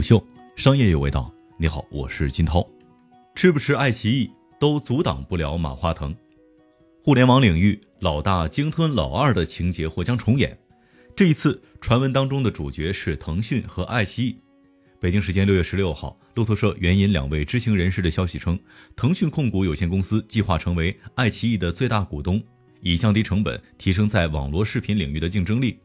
秀商业有味道，你好，我是金涛。吃不吃爱奇艺都阻挡不了马化腾。互联网领域老大鲸吞老二的情节或将重演。这一次传闻当中的主角是腾讯和爱奇艺。北京时间六月十六号，路透社援引两位知情人士的消息称，腾讯控股有限公司计划成为爱奇艺的最大股东，以降低成本，提升在网络视频领域的竞争力。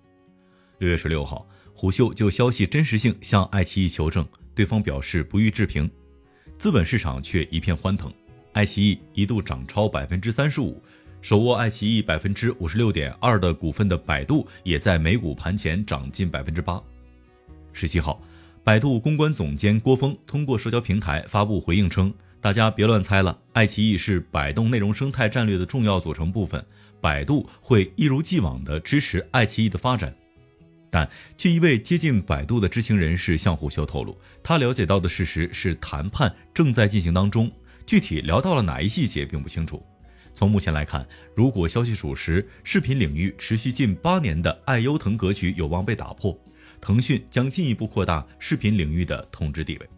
六月十六号。虎嗅就消息真实性向爱奇艺求证，对方表示不予置评。资本市场却一片欢腾，爱奇艺一度涨超百分之三十五，手握爱奇艺百分之五十六点二的股份的百度也在美股盘前涨近百分之八。十七号，百度公关总监郭峰通过社交平台发布回应称：“大家别乱猜了，爱奇艺是百度内容生态战略的重要组成部分，百度会一如既往地支持爱奇艺的发展。”但据一位接近百度的知情人士向虎嗅透露，他了解到的事实是谈判正在进行当中，具体聊到了哪一细节并不清楚。从目前来看，如果消息属实，视频领域持续近八年的爱优腾格局有望被打破，腾讯将进一步扩大视频领域的统治地位。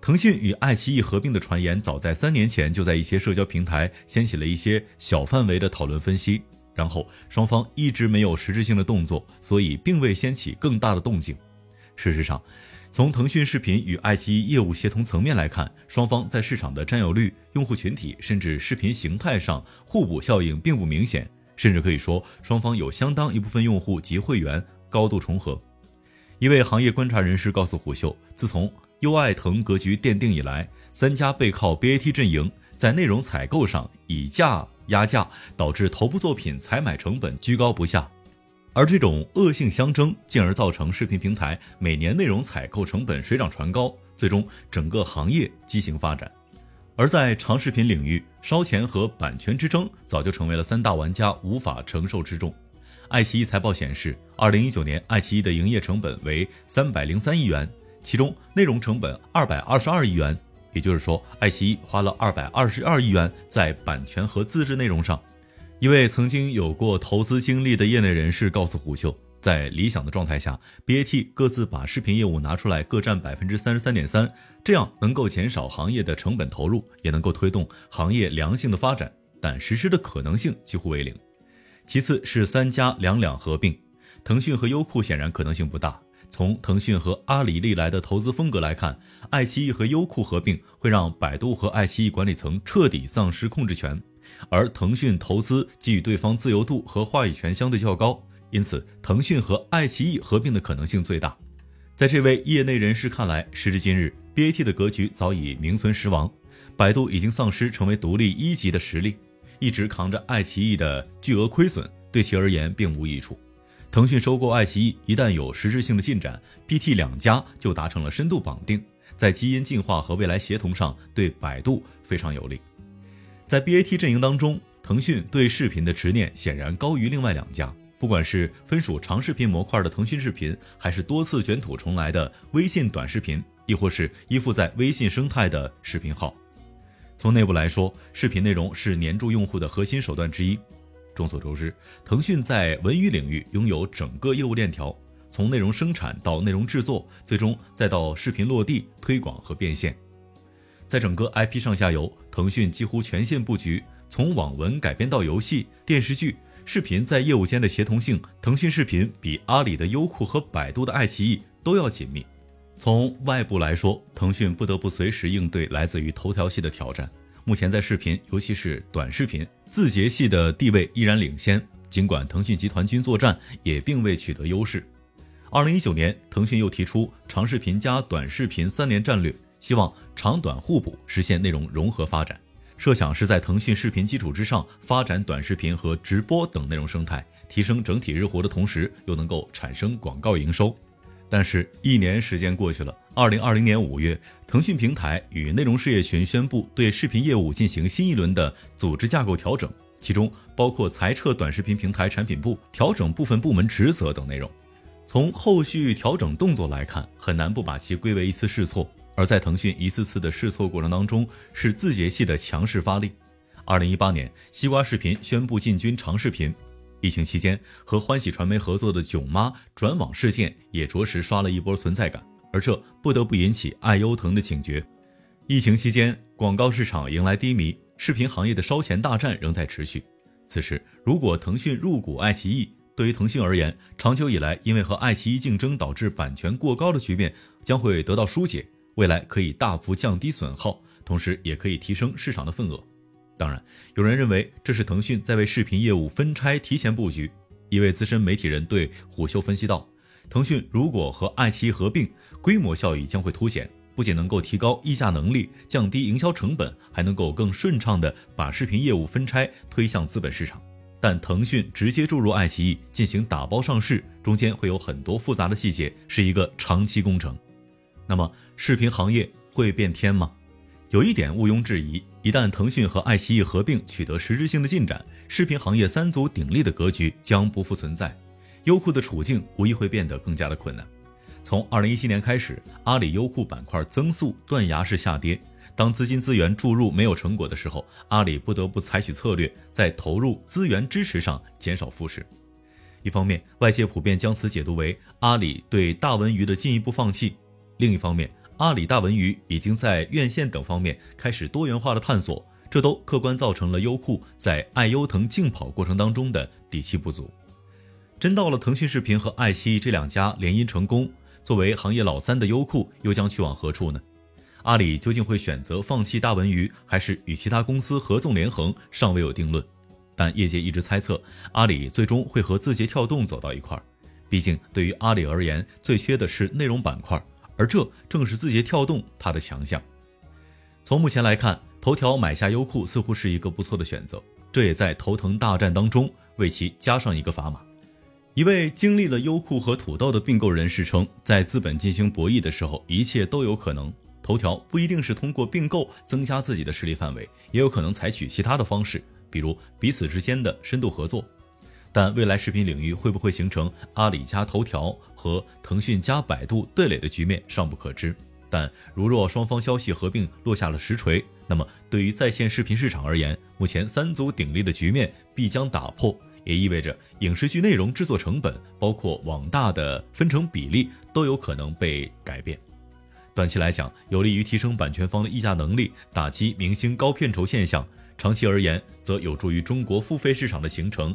腾讯与爱奇艺合并的传言，早在三年前就在一些社交平台掀起了一些小范围的讨论分析。然后双方一直没有实质性的动作，所以并未掀起更大的动静。事实上，从腾讯视频与爱奇艺业务协同层面来看，双方在市场的占有率、用户群体甚至视频形态上互补效应并不明显，甚至可以说双方有相当一部分用户及会员高度重合。一位行业观察人士告诉虎嗅，自从优爱腾格局奠定以来，三家背靠 BAT 阵营，在内容采购上以价。压价导致头部作品采买成本居高不下，而这种恶性相争，进而造成视频平台每年内容采购成本水涨船高，最终整个行业畸形发展。而在长视频领域，烧钱和版权之争早就成为了三大玩家无法承受之重。爱奇艺财报显示，二零一九年爱奇艺的营业成本为三百零三亿元，其中内容成本二百二十二亿元。也就是说，爱奇艺花了二百二十二亿元在版权和自制内容上。一位曾经有过投资经历的业内人士告诉虎嗅，在理想的状态下，BAT 各自把视频业务拿出来，各占百分之三十三点三，这样能够减少行业的成本投入，也能够推动行业良性的发展。但实施的可能性几乎为零。其次是三家两两合并，腾讯和优酷显然可能性不大。从腾讯和阿里历来的投资风格来看，爱奇艺和优酷合并会让百度和爱奇艺管理层彻底丧失控制权，而腾讯投资给予对方自由度和话语权相对较高，因此腾讯和爱奇艺合并的可能性最大。在这位业内人士看来，时至今日，BAT 的格局早已名存实亡，百度已经丧失成为独立一级的实力，一直扛着爱奇艺的巨额亏损，对其而言并无益处。腾讯收购爱奇艺，一旦有实质性的进展，BT 两家就达成了深度绑定，在基因进化和未来协同上对百度非常有利。在 BAT 阵营当中，腾讯对视频的执念显然高于另外两家。不管是分属长视频模块的腾讯视频，还是多次卷土重来的微信短视频，亦或是依附在微信生态的视频号，从内部来说，视频内容是黏住用户的核心手段之一。众所周知，腾讯在文娱领域拥有整个业务链条，从内容生产到内容制作，最终再到视频落地、推广和变现。在整个 IP 上下游，腾讯几乎全线布局，从网文改编到游戏、电视剧、视频，在业务间的协同性，腾讯视频比阿里的优酷和百度的爱奇艺都要紧密。从外部来说，腾讯不得不随时应对来自于头条系的挑战。目前在视频，尤其是短视频。字节系的地位依然领先，尽管腾讯集团军作战也并未取得优势。二零一九年，腾讯又提出长视频加短视频三年战略，希望长短互补，实现内容融合发展。设想是在腾讯视频基础之上发展短视频和直播等内容生态，提升整体日活的同时，又能够产生广告营收。但是，一年时间过去了，二零二零年五月，腾讯平台与内容事业群宣布对视频业务进行新一轮的组织架构调整，其中包括裁撤短视频平台产品部、调整部分部门职责等内容。从后续调整动作来看，很难不把其归为一次试错。而在腾讯一次次的试错过程当中，是字节系的强势发力。二零一八年，西瓜视频宣布进军长视频。疫情期间和欢喜传媒合作的囧妈转网事件也着实刷了一波存在感。而这不得不引起爱优腾的警觉。疫情期间，广告市场迎来低迷，视频行业的烧钱大战仍在持续。此时，如果腾讯入股爱奇艺，对于腾讯而言，长久以来因为和爱奇艺竞争导致版权过高的局面将会得到疏解，未来可以大幅降低损耗，同时也可以提升市场的份额。当然，有人认为这是腾讯在为视频业务分拆提前布局。一位资深媒体人对虎嗅分析道：“腾讯如果和爱奇艺合并，规模效益将会凸显。”不仅能够提高议价能力、降低营销成本，还能够更顺畅地把视频业务分拆推向资本市场。但腾讯直接注入爱奇艺进行打包上市，中间会有很多复杂的细节，是一个长期工程。那么，视频行业会变天吗？有一点毋庸置疑：一旦腾讯和爱奇艺合并取得实质性的进展，视频行业三足鼎立的格局将不复存在，优酷的处境无疑会变得更加的困难。从二零一七年开始，阿里优酷板块增速断崖式下跌。当资金资源注入没有成果的时候，阿里不得不采取策略，在投入资源支持上减少复试。一方面，外界普遍将此解读为阿里对大文娱的进一步放弃；另一方面，阿里大文娱已经在院线等方面开始多元化的探索，这都客观造成了优酷在爱优腾竞跑过程当中的底气不足。真到了腾讯视频和爱奇艺这两家联姻成功。作为行业老三的优酷又将去往何处呢？阿里究竟会选择放弃大文娱，还是与其他公司合纵连横，尚未有定论。但业界一直猜测，阿里最终会和字节跳动走到一块儿。毕竟，对于阿里而言，最缺的是内容板块，而这正是字节跳动它的强项。从目前来看，头条买下优酷似乎是一个不错的选择，这也在头疼大战当中为其加上一个砝码。一位经历了优酷和土豆的并购人士称，在资本进行博弈的时候，一切都有可能。头条不一定是通过并购增加自己的势力范围，也有可能采取其他的方式，比如彼此之间的深度合作。但未来视频领域会不会形成阿里加头条和腾讯加百度对垒的局面尚不可知。但如若双方消息合并落下了实锤，那么对于在线视频市场而言，目前三足鼎立的局面必将打破。也意味着影视剧内容制作成本，包括网大的分成比例，都有可能被改变。短期来讲，有利于提升版权方的议价能力，打击明星高片酬现象；长期而言，则有助于中国付费市场的形成，